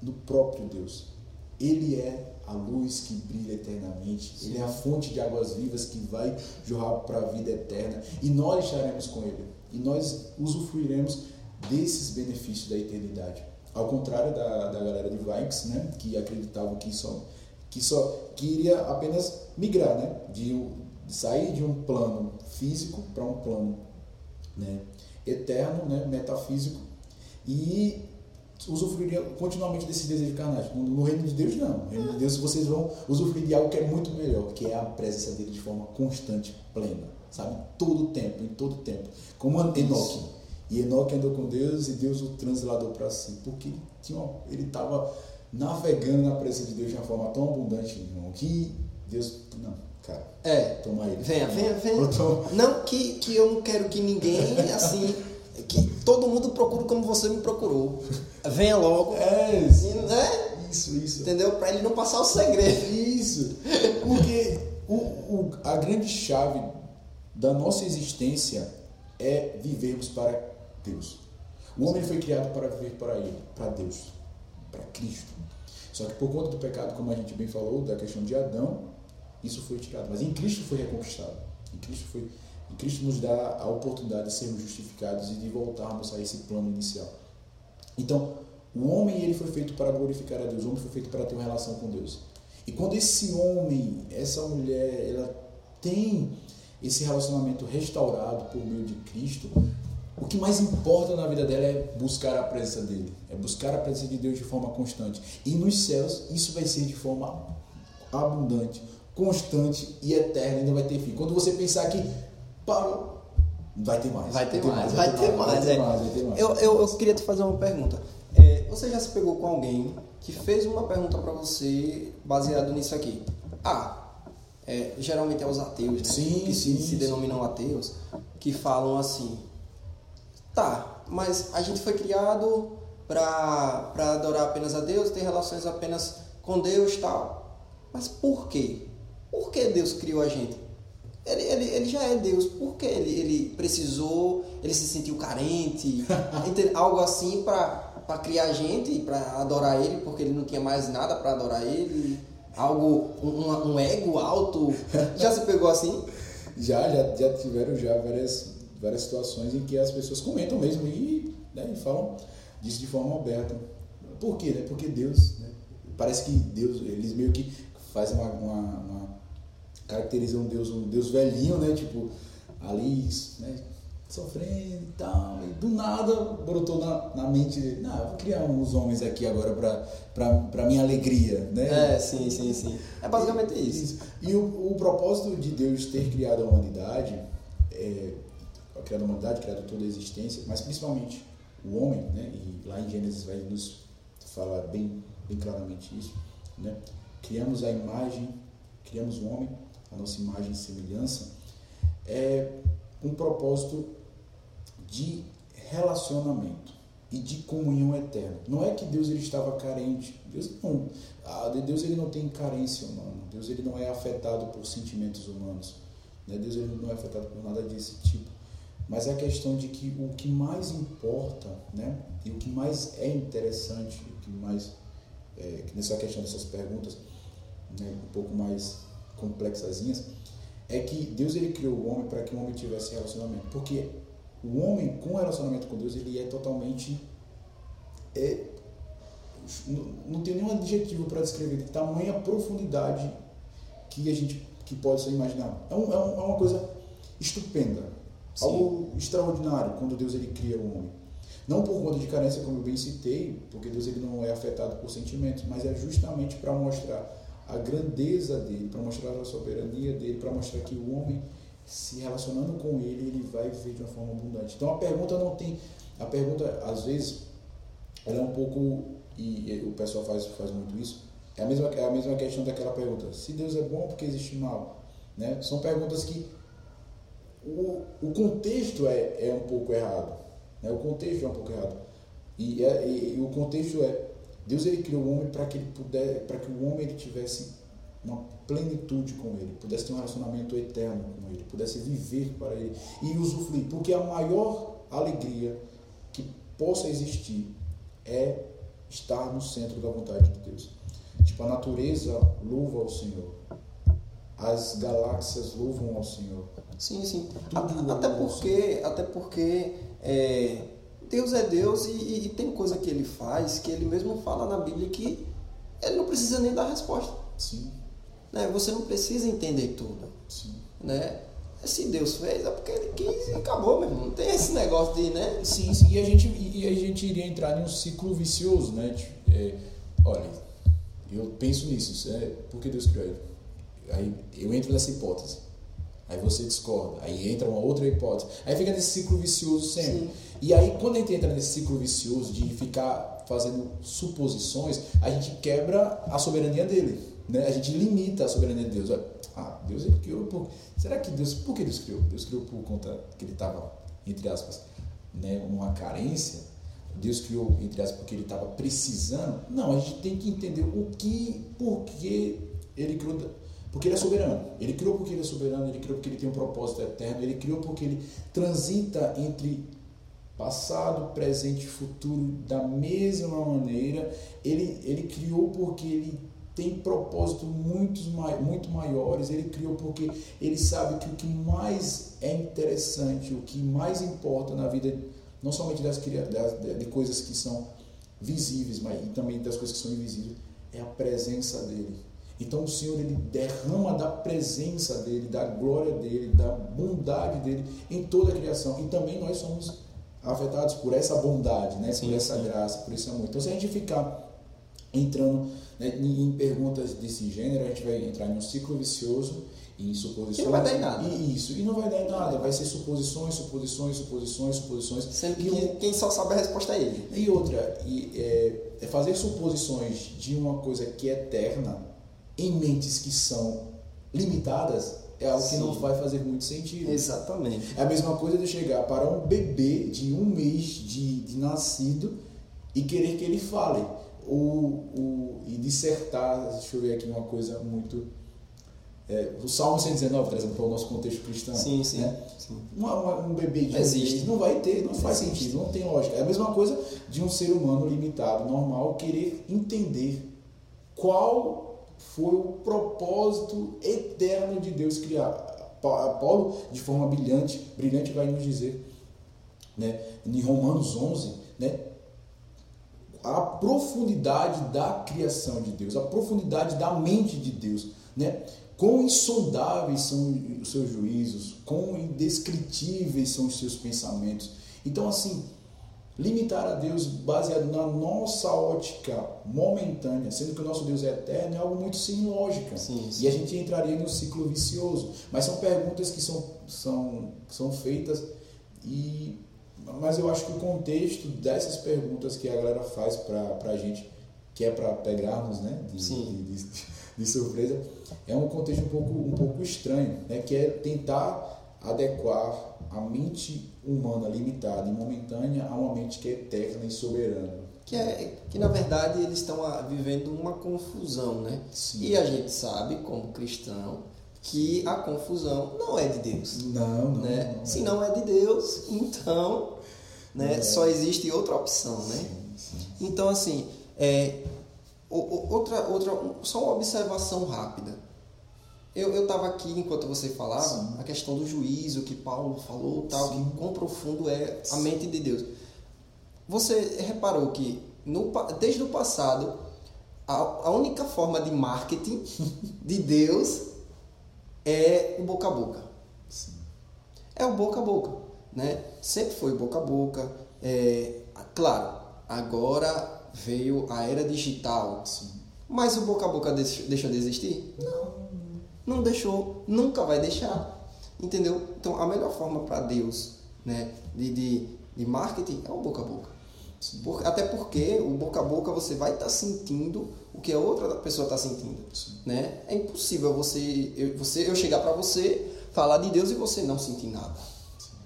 no próprio Deus. Ele é a luz que brilha eternamente. Sim. Ele é a fonte de águas vivas que vai jorrar para a vida eterna. E nós estaremos com Ele. E nós usufruiremos desses benefícios da eternidade. Ao contrário da, da galera de Vikes, né, que acreditavam que só, que só que iria apenas migrar, né, de, de sair de um plano físico para um plano né, eterno, né, metafísico, e usufruiria continuamente desse desejo carnais. No, no, reino de Deus, não. No reino de Deus, vocês vão usufruir de algo que é muito melhor, que é a presença dele de forma constante, plena, sabe? Todo o tempo, em todo o tempo. Como Enoque. E Enoque andou com Deus e Deus o transladou para si, porque tinha ele estava navegando na presença de Deus de uma forma tão abundante, irmão, que Deus. Não, cara.
É.
Toma ele.
Venha, venha, venha. Não que, que eu não quero que ninguém, assim que todo mundo procura como você me procurou. Venha logo.
É isso.
Né?
Isso, isso.
Entendeu? Para ele não passar o segredo.
Isso. Porque o, o, a grande chave da nossa existência é vivermos para Deus. O homem foi criado para viver para Ele, para Deus, para Cristo. Só que por conta do pecado, como a gente bem falou, da questão de Adão, isso foi tirado. Mas em Cristo foi reconquistado. Em Cristo foi e Cristo nos dá a oportunidade de sermos justificados e de voltarmos a esse plano inicial. Então, o homem ele foi feito para glorificar a Deus, o homem foi feito para ter uma relação com Deus. E quando esse homem, essa mulher, ela tem esse relacionamento restaurado por meio de Cristo, o que mais importa na vida dela é buscar a presença dele, é buscar a presença de Deus de forma constante. E nos céus, isso vai ser de forma abundante, constante e eterna, ainda vai ter fim. Quando você pensar que parou. Vai ter mais.
Vai ter, mais, vai ter mais. Vai ter mais. Eu, eu, eu queria te fazer uma pergunta. É, você já se pegou com alguém que fez uma pergunta para você baseado nisso aqui? Ah, é, geralmente é os ateus, né?
Sim,
que
sim,
se, se denominam ateus, que falam assim: tá, mas a gente foi criado para adorar apenas a Deus, ter relações apenas com Deus tal. Mas por quê? Por que Deus criou a gente? Ele, ele, ele já é Deus, por que ele, ele precisou, ele se sentiu carente, algo assim para criar gente, para adorar ele, porque ele não tinha mais nada para adorar ele, algo, um, um ego alto. Já se pegou assim?
Já, já, já tiveram já várias, várias situações em que as pessoas comentam mesmo e, né, e falam disso de forma aberta. Por quê? Né? Porque Deus, né? parece que Deus, eles meio que fazem uma, uma, uma caracteriza um Deus, um Deus velhinho, né? Tipo, ali, né? Sofrendo e tal. E do nada brotou na, na mente dele, não, eu vou criar uns homens aqui agora para minha alegria, né?
É, sim, sim, sim. É basicamente isso.
isso. E o, o propósito de Deus ter criado a humanidade, é, criado a humanidade, criado toda a existência, mas principalmente o homem, né? E lá em Gênesis vai nos falar bem, bem claramente isso, né? Criamos a imagem, criamos o homem a nossa imagem e semelhança, é um propósito de relacionamento e de comunhão eterna. Não é que Deus ele estava carente. Deus não. Deus ele não tem carência humana. Deus ele não é afetado por sentimentos humanos. Né? Deus ele não é afetado por nada desse tipo. Mas é a questão de que o que mais importa, né? E o que mais é interessante, o que mais é, nessa questão dessas perguntas, né, um pouco mais complexazinhas, é que Deus ele criou o homem para que o homem tivesse relacionamento. Porque o homem com relacionamento com Deus, ele é totalmente. É, não, não tem nenhum adjetivo para descrever de tamanha profundidade que a gente que pode ser imaginar. É, um, é, um, é uma coisa estupenda, Sim. algo extraordinário quando Deus ele cria o homem. Não por conta de carência, como eu bem citei, porque Deus ele não é afetado por sentimentos, mas é justamente para mostrar a grandeza dele, para mostrar a soberania dele, para mostrar que o homem se relacionando com ele, ele vai viver de uma forma abundante. Então a pergunta não tem, a pergunta às vezes ela é um pouco e, o pessoal faz faz muito isso. É a mesma é a mesma questão daquela pergunta: se Deus é bom, por que existe mal? Né? São perguntas que o, o contexto é, é um pouco errado. Né? O contexto é um pouco errado. E, é, e, e o contexto é Deus ele criou o homem para que ele puder, para que o homem ele tivesse uma plenitude com ele, pudesse ter um relacionamento eterno com ele, pudesse viver para ele e usufruir, porque a maior alegria que possa existir é estar no centro da vontade de Deus. Tipo, a natureza louva ao Senhor. As galáxias louvam ao Senhor.
Sim, sim. Até, até porque, até porque é, Deus é Deus e, e, tem coisa que ele faz que ele mesmo fala na Bíblia que ele não precisa nem dar resposta.
Sim.
Né? Você não precisa entender tudo.
Sim.
Né? Se Deus fez, é porque ele quis e acabou, meu irmão. Não tem esse negócio de, né?
Sim, sim. E a gente, e a gente iria entrar em um ciclo vicioso, né? É, olha, eu penso nisso. É, por que Deus criou ele? Aí eu entro nessa hipótese. Aí você discorda. Aí entra uma outra hipótese. Aí fica nesse ciclo vicioso sempre. Sim. E aí, quando a gente entra nesse ciclo vicioso de ficar fazendo suposições, a gente quebra a soberania dele. Né? A gente limita a soberania de Deus. Ah, Deus ele criou por. Será que Deus. Por que Deus criou? Deus criou por conta que ele estava, entre aspas, né, uma carência. Deus criou, entre aspas, porque ele estava precisando. Não, a gente tem que entender o que, por que ele criou porque ele é soberano. Ele criou porque ele é soberano, ele criou porque ele tem um propósito eterno, ele criou porque ele transita entre passado, presente e futuro da mesma maneira. Ele, ele criou porque ele tem propósitos muito, muito maiores. Ele criou porque ele sabe que o que mais é interessante, o que mais importa na vida, não somente das, das de coisas que são visíveis, mas também das coisas que são invisíveis, é a presença dele então o Senhor ele derrama da presença dele, da glória dele, da bondade dele em toda a criação. E também nós somos afetados por essa bondade, né? Sim, por essa sim. graça, por esse amor. Então se a gente ficar entrando né, em perguntas desse gênero, a gente vai entrar em um ciclo vicioso em suposições. E
não vai dar em nada.
E isso, e não vai dar em nada. Vai ser suposições, suposições, suposições, suposições.
Sendo que um, quem só sabe a resposta é ele.
E outra, e, é, é fazer suposições de uma coisa que é eterna em mentes que são limitadas é algo Sim. que não vai fazer muito sentido.
Exatamente.
É a mesma coisa de chegar para um bebê de um mês de, de nascido e querer que ele fale. Ou, ou, e dissertar, deixa eu ver aqui uma coisa muito. É, o Salmo 119, trazendo para o nosso contexto cristão.
Sim, sim. Né? sim.
Uma, uma, um bebê de
Existe.
um mês não vai ter, não faz Existe. sentido, não tem lógica. É a mesma coisa de um ser humano limitado, normal, querer entender qual foi o propósito eterno de Deus criar. Paulo, de forma brilhante, brilhante vai nos dizer, né, em Romanos 11, né, a profundidade da criação de Deus, a profundidade da mente de Deus, né? Quão insondáveis são os seus juízos, quão indescritíveis são os seus pensamentos. Então, assim, limitar a Deus baseado na nossa ótica momentânea, sendo que o nosso Deus é eterno, é algo muito sem lógica.
Sim, sim.
E a gente entraria no ciclo vicioso. Mas são perguntas que são, são, são feitas e mas eu acho que o contexto dessas perguntas que a galera faz para a gente, que é para pegarmos né, de, de, de, de, surpresa, é um contexto um pouco, um pouco estranho, né, que é tentar adequar a mente humana limitada e momentânea a uma mente que é eterna e soberana.
Que, é, que na verdade eles estão vivendo uma confusão, né?
Sim.
E a gente sabe, como cristão, que a confusão não é de Deus.
Não, não.
Né?
não
Se não é de Deus, então né, é. só existe outra opção, né?
Sim, sim.
Então, assim, é, outra, outra, só uma observação rápida. Eu, eu tava aqui enquanto você falava, Sim. a questão do juízo que Paulo falou, tal, Sim. que quão profundo é a mente de Deus. Você reparou que no, desde o passado, a, a única forma de marketing de Deus é o boca a boca. Sim. É o boca a boca. Né? Sempre foi boca a boca. É, claro, agora veio a era digital. Sim. Mas o boca a boca deixou de existir? Não. Não deixou, nunca vai deixar. Entendeu? Então a melhor forma para Deus né, de, de, de marketing é o boca a boca. Até porque o boca a boca você vai estar tá sentindo o que a outra pessoa está sentindo. Né? É impossível você eu, você, eu chegar para você, falar de Deus e você não sentir nada.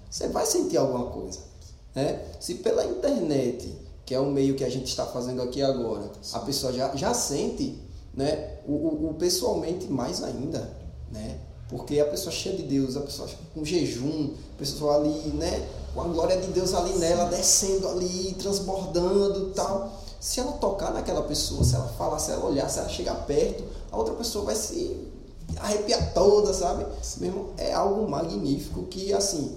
Você vai sentir alguma coisa. Né? Se pela internet, que é o meio que a gente está fazendo aqui agora, a pessoa já, já sente, né? o, o, o pessoalmente mais ainda. Né? Porque a pessoa cheia de Deus, a pessoa com jejum, a pessoa ali, né? com a glória de Deus ali nela, descendo ali, transbordando e tal. Se ela tocar naquela pessoa, se ela falar, se ela olhar, se ela chegar perto, a outra pessoa vai se arrepiar toda, sabe? Mesmo é algo magnífico que, assim,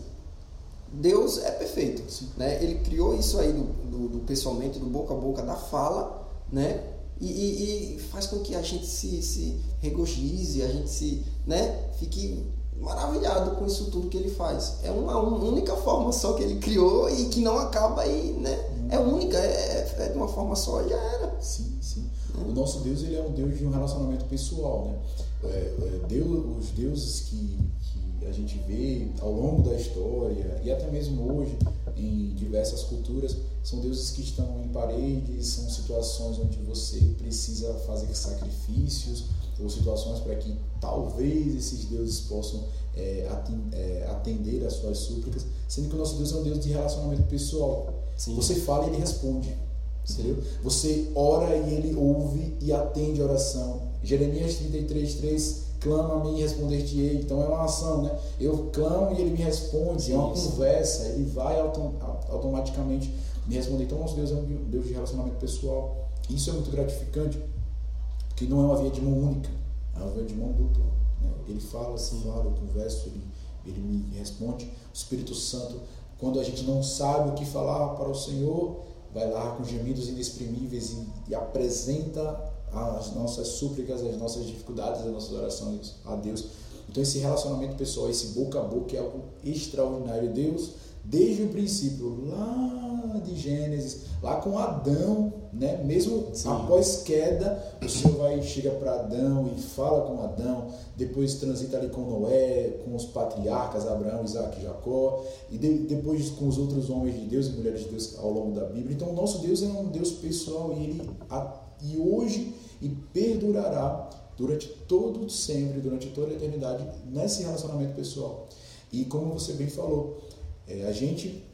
Deus é perfeito, né? Ele criou isso aí do, do, do, pessoalmente, do boca a boca, da fala, né? E, e, e faz com que a gente se, se regozije, a gente se, né? Fique maravilhado com isso tudo que ele faz. É uma, única forma só que ele criou e que não acaba aí, né? É única, é, é de uma forma só e já era.
Sim, sim. É. O nosso Deus ele é um Deus de um relacionamento pessoal, né? É, é, Deus, os deuses que, que a gente vê ao longo da história e até mesmo hoje em diversas culturas são deuses que estão em paredes, são situações onde você precisa fazer sacrifícios ou situações para que talvez esses deuses possam é, é, atender às suas súplicas, sendo que o nosso Deus é um Deus de relacionamento pessoal. Sim. Você fala e ele responde. Entendeu? Você ora e ele ouve e atende a oração. Jeremias 33, 3 clama a mim e responder-te-ei. Então é uma ação, né? Eu clamo e ele me responde, sim, é uma conversa, ele vai autom automaticamente me responder. Então nosso Deus é um Deus de relacionamento pessoal. Isso é muito gratificante que não é uma via de mão única, é uma via de mão dupla. Né? Ele fala, assim, fala, eu converso, ele, ele me responde. O Espírito Santo, quando a gente não sabe o que falar para o Senhor, vai lá com gemidos inexprimíveis e, e apresenta as nossas súplicas, as nossas dificuldades, as nossas orações a Deus. Então esse relacionamento pessoal, esse boca a boca é algo extraordinário. Deus desde o princípio, lá de Gênesis, lá com Adão, né? mesmo Sim. após queda, o Senhor vai chega para Adão e fala com Adão, depois transita ali com Noé, com os patriarcas Abraão, Isaac e Jacó, e de, depois com os outros homens de Deus e mulheres de Deus ao longo da Bíblia. Então, o nosso Deus é um Deus pessoal e ele e hoje e perdurará durante todo sempre, durante toda a eternidade nesse relacionamento pessoal. E como você bem falou, é, a gente,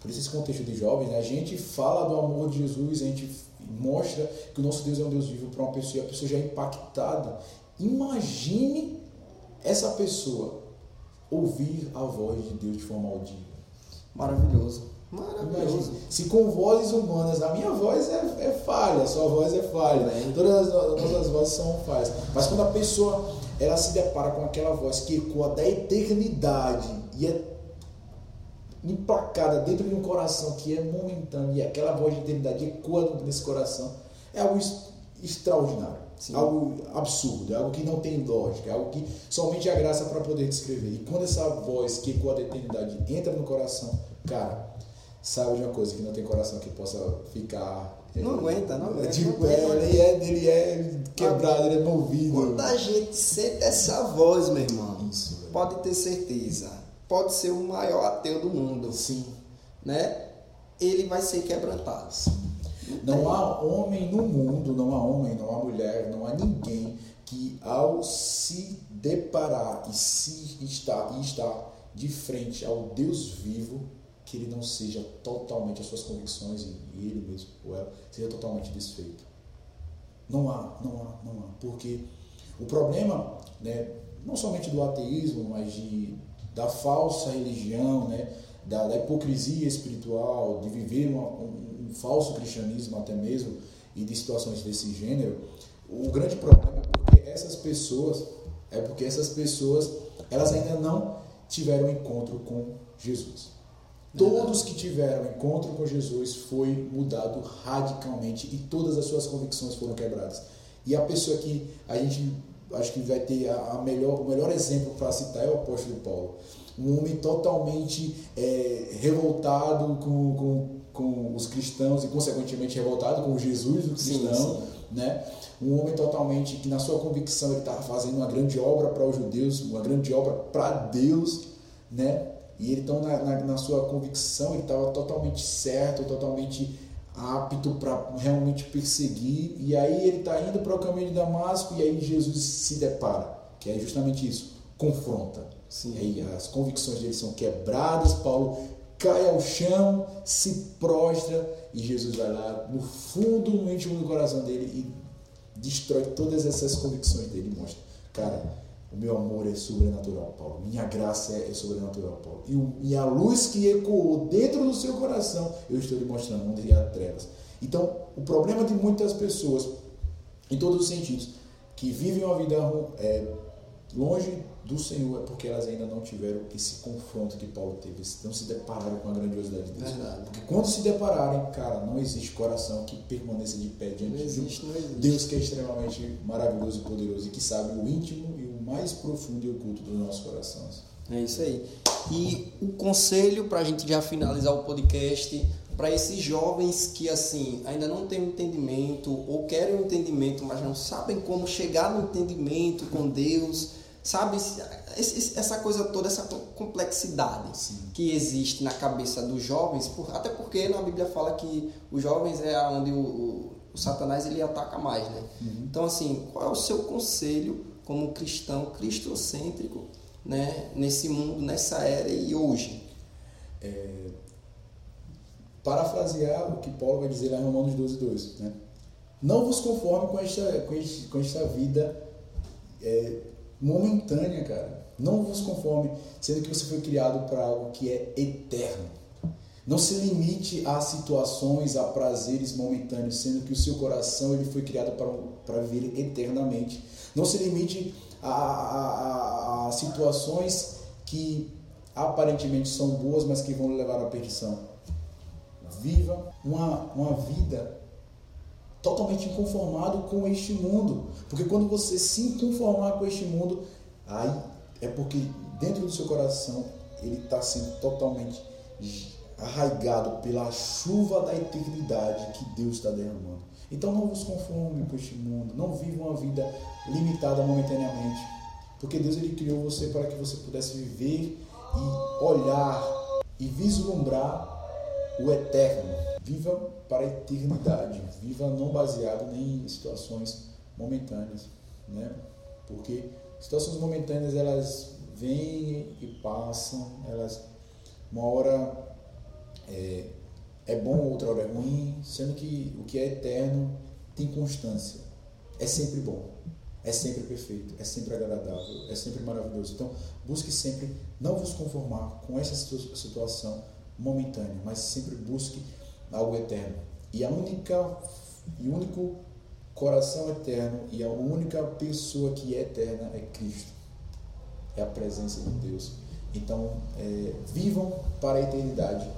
por esse contexto de jovens, né, a gente fala do amor de Jesus, a gente mostra que o nosso Deus é um Deus vivo para uma pessoa e a pessoa já é impactada. Imagine essa pessoa ouvir a voz de Deus de forma audível.
Maravilhoso. Maravilhoso.
Se com vozes humanas, a minha voz é, é falha, a sua voz é falha, é. todas as nossas vozes são falhas. Mas quando a pessoa ela se depara com aquela voz que ecoa da eternidade e é emplacada dentro de um coração que é momentâneo e aquela voz de eternidade ecoa nesse coração, é algo extraordinário, Sim. algo absurdo, é algo que não tem lógica, é algo que somente a graça para poder descrever. E quando essa voz que ecoa da eternidade entra no coração, cara, sabe de uma coisa que não tem coração que possa ficar
é, não aguenta, não aguenta.
Tipo,
não
é, ele, é, ele é quebrado, ele é movido.
Quando a gente sente essa voz, meu irmão, Isso, pode ter certeza pode ser o maior ateu do mundo.
Sim.
Né? Ele vai ser quebrantado.
Não, não há homem no mundo, não há homem, não há mulher, não há ninguém que ao se deparar e se estar e estar de frente ao Deus vivo, que ele não seja totalmente as suas convicções e ele mesmo ou ela seja totalmente desfeito. Não há, não há, não há, porque o problema, né, não somente do ateísmo, mas de da falsa religião, né? da, da hipocrisia espiritual, de viver uma, um, um, falso cristianismo até mesmo, e de situações desse gênero, o grande problema é porque essas pessoas é porque essas pessoas, elas ainda não tiveram encontro com Jesus. Todos que tiveram encontro com Jesus foi mudado radicalmente e todas as suas convicções foram quebradas. E a pessoa que a gente acho que vai ter a melhor, o melhor exemplo para citar é o apóstolo Paulo. Um homem totalmente é, revoltado com, com, com os cristãos e, consequentemente, revoltado com Jesus, o cristão. Sim, sim. Né? Um homem totalmente que, na sua convicção, ele estava fazendo uma grande obra para os judeus, uma grande obra para Deus. Né? E ele, então, na, na, na sua convicção, ele estava totalmente certo, totalmente apto para realmente perseguir. E aí ele está indo para o caminho de Damasco e aí Jesus se depara, que é justamente isso, confronta. Sim. E aí as convicções dele são quebradas, Paulo cai ao chão, se prostra e Jesus vai lá no fundo, no íntimo do coração dele e destrói todas essas convicções dele e mostra, cara, o meu amor é sobrenatural, Paulo. Minha graça é, sobrenatural, Paulo. E, e, a luz que ecoou dentro do seu coração, eu estou lhe mostrando onde há trevas. Então, o problema de muitas pessoas, em todos os sentidos, que vivem uma vida é, longe do Senhor, é porque elas ainda não tiveram esse confronto que Paulo teve, não se depararam com a grandiosidade de Deus. Verdade. Porque quando se depararem, cara, não existe coração que permaneça de pé diante de Deus que é extremamente maravilhoso e poderoso e que sabe o íntimo mais profundo e oculto dos nossos corações.
É isso aí. E o conselho para a gente já finalizar o podcast para esses jovens que assim ainda não têm um entendimento ou querem um entendimento, mas não sabem como chegar no entendimento com Deus, sabe essa coisa toda, essa complexidade Sim. que existe na cabeça dos jovens, até porque na Bíblia fala que os jovens é onde o, o, o Satanás ele ataca mais, né? Uhum. Então assim, qual é o seu conselho como cristão cristocêntrico, né, nesse mundo, nessa era e hoje?
É, parafrasear o que Paulo vai dizer lá em Romanos 12, 2. Né? Não vos conforme com esta, com esta, com esta vida é, momentânea, cara. Não vos conforme, sendo que você foi criado para algo que é eterno. Não se limite a situações, a prazeres momentâneos, sendo que o seu coração ele foi criado para, viver eternamente. Não se limite a, a, a, a situações que aparentemente são boas, mas que vão levar à perdição viva uma, uma vida totalmente inconformado com este mundo. Porque quando você se conformar com este mundo, aí é porque dentro do seu coração ele está sendo totalmente arraigado pela chuva da eternidade que Deus está derramando. Então não vos conforme com este mundo, não viva uma vida limitada momentaneamente, porque Deus ele criou você para que você pudesse viver e olhar e vislumbrar o eterno. Viva para a eternidade. Viva não baseado nem em situações momentâneas, né? Porque situações momentâneas elas vêm e passam, elas uma hora é, é bom, outra hora é ruim, sendo que o que é eterno tem constância. É sempre bom, é sempre perfeito, é sempre agradável, é sempre maravilhoso. Então, busque sempre não vos conformar com essa situação momentânea, mas sempre busque algo eterno. E a única e o único coração eterno e a única pessoa que é eterna é Cristo. É a presença de Deus. Então, é, vivam para a eternidade.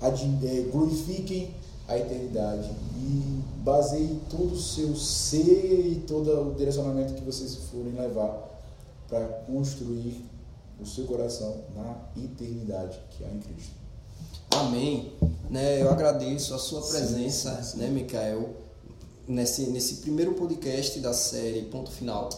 É, glorifiquem a eternidade e baseiem todo o seu ser e todo o direcionamento que vocês forem levar para construir o seu coração na eternidade que há em Cristo.
Amém. Né, eu agradeço a sua presença, sim, sim. né, Micael, nesse, nesse primeiro podcast da série Ponto Final.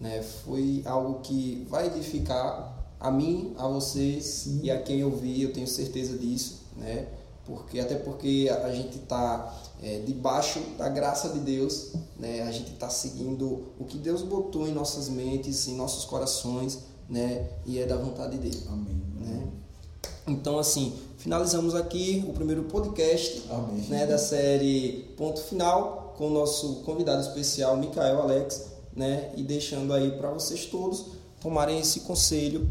Né, foi algo que vai edificar a mim, a vocês sim. e a quem eu vi, eu tenho certeza disso, né? Porque até porque a gente está é, debaixo da graça de Deus, né? A gente está seguindo o que Deus botou em nossas mentes, em nossos corações né? E é da vontade dele.
Amém.
Né? Então, assim, finalizamos aqui o primeiro podcast
Amém.
Né, da série Ponto Final com o nosso convidado especial, Micael Alex, né? E deixando aí para vocês todos tomarem esse conselho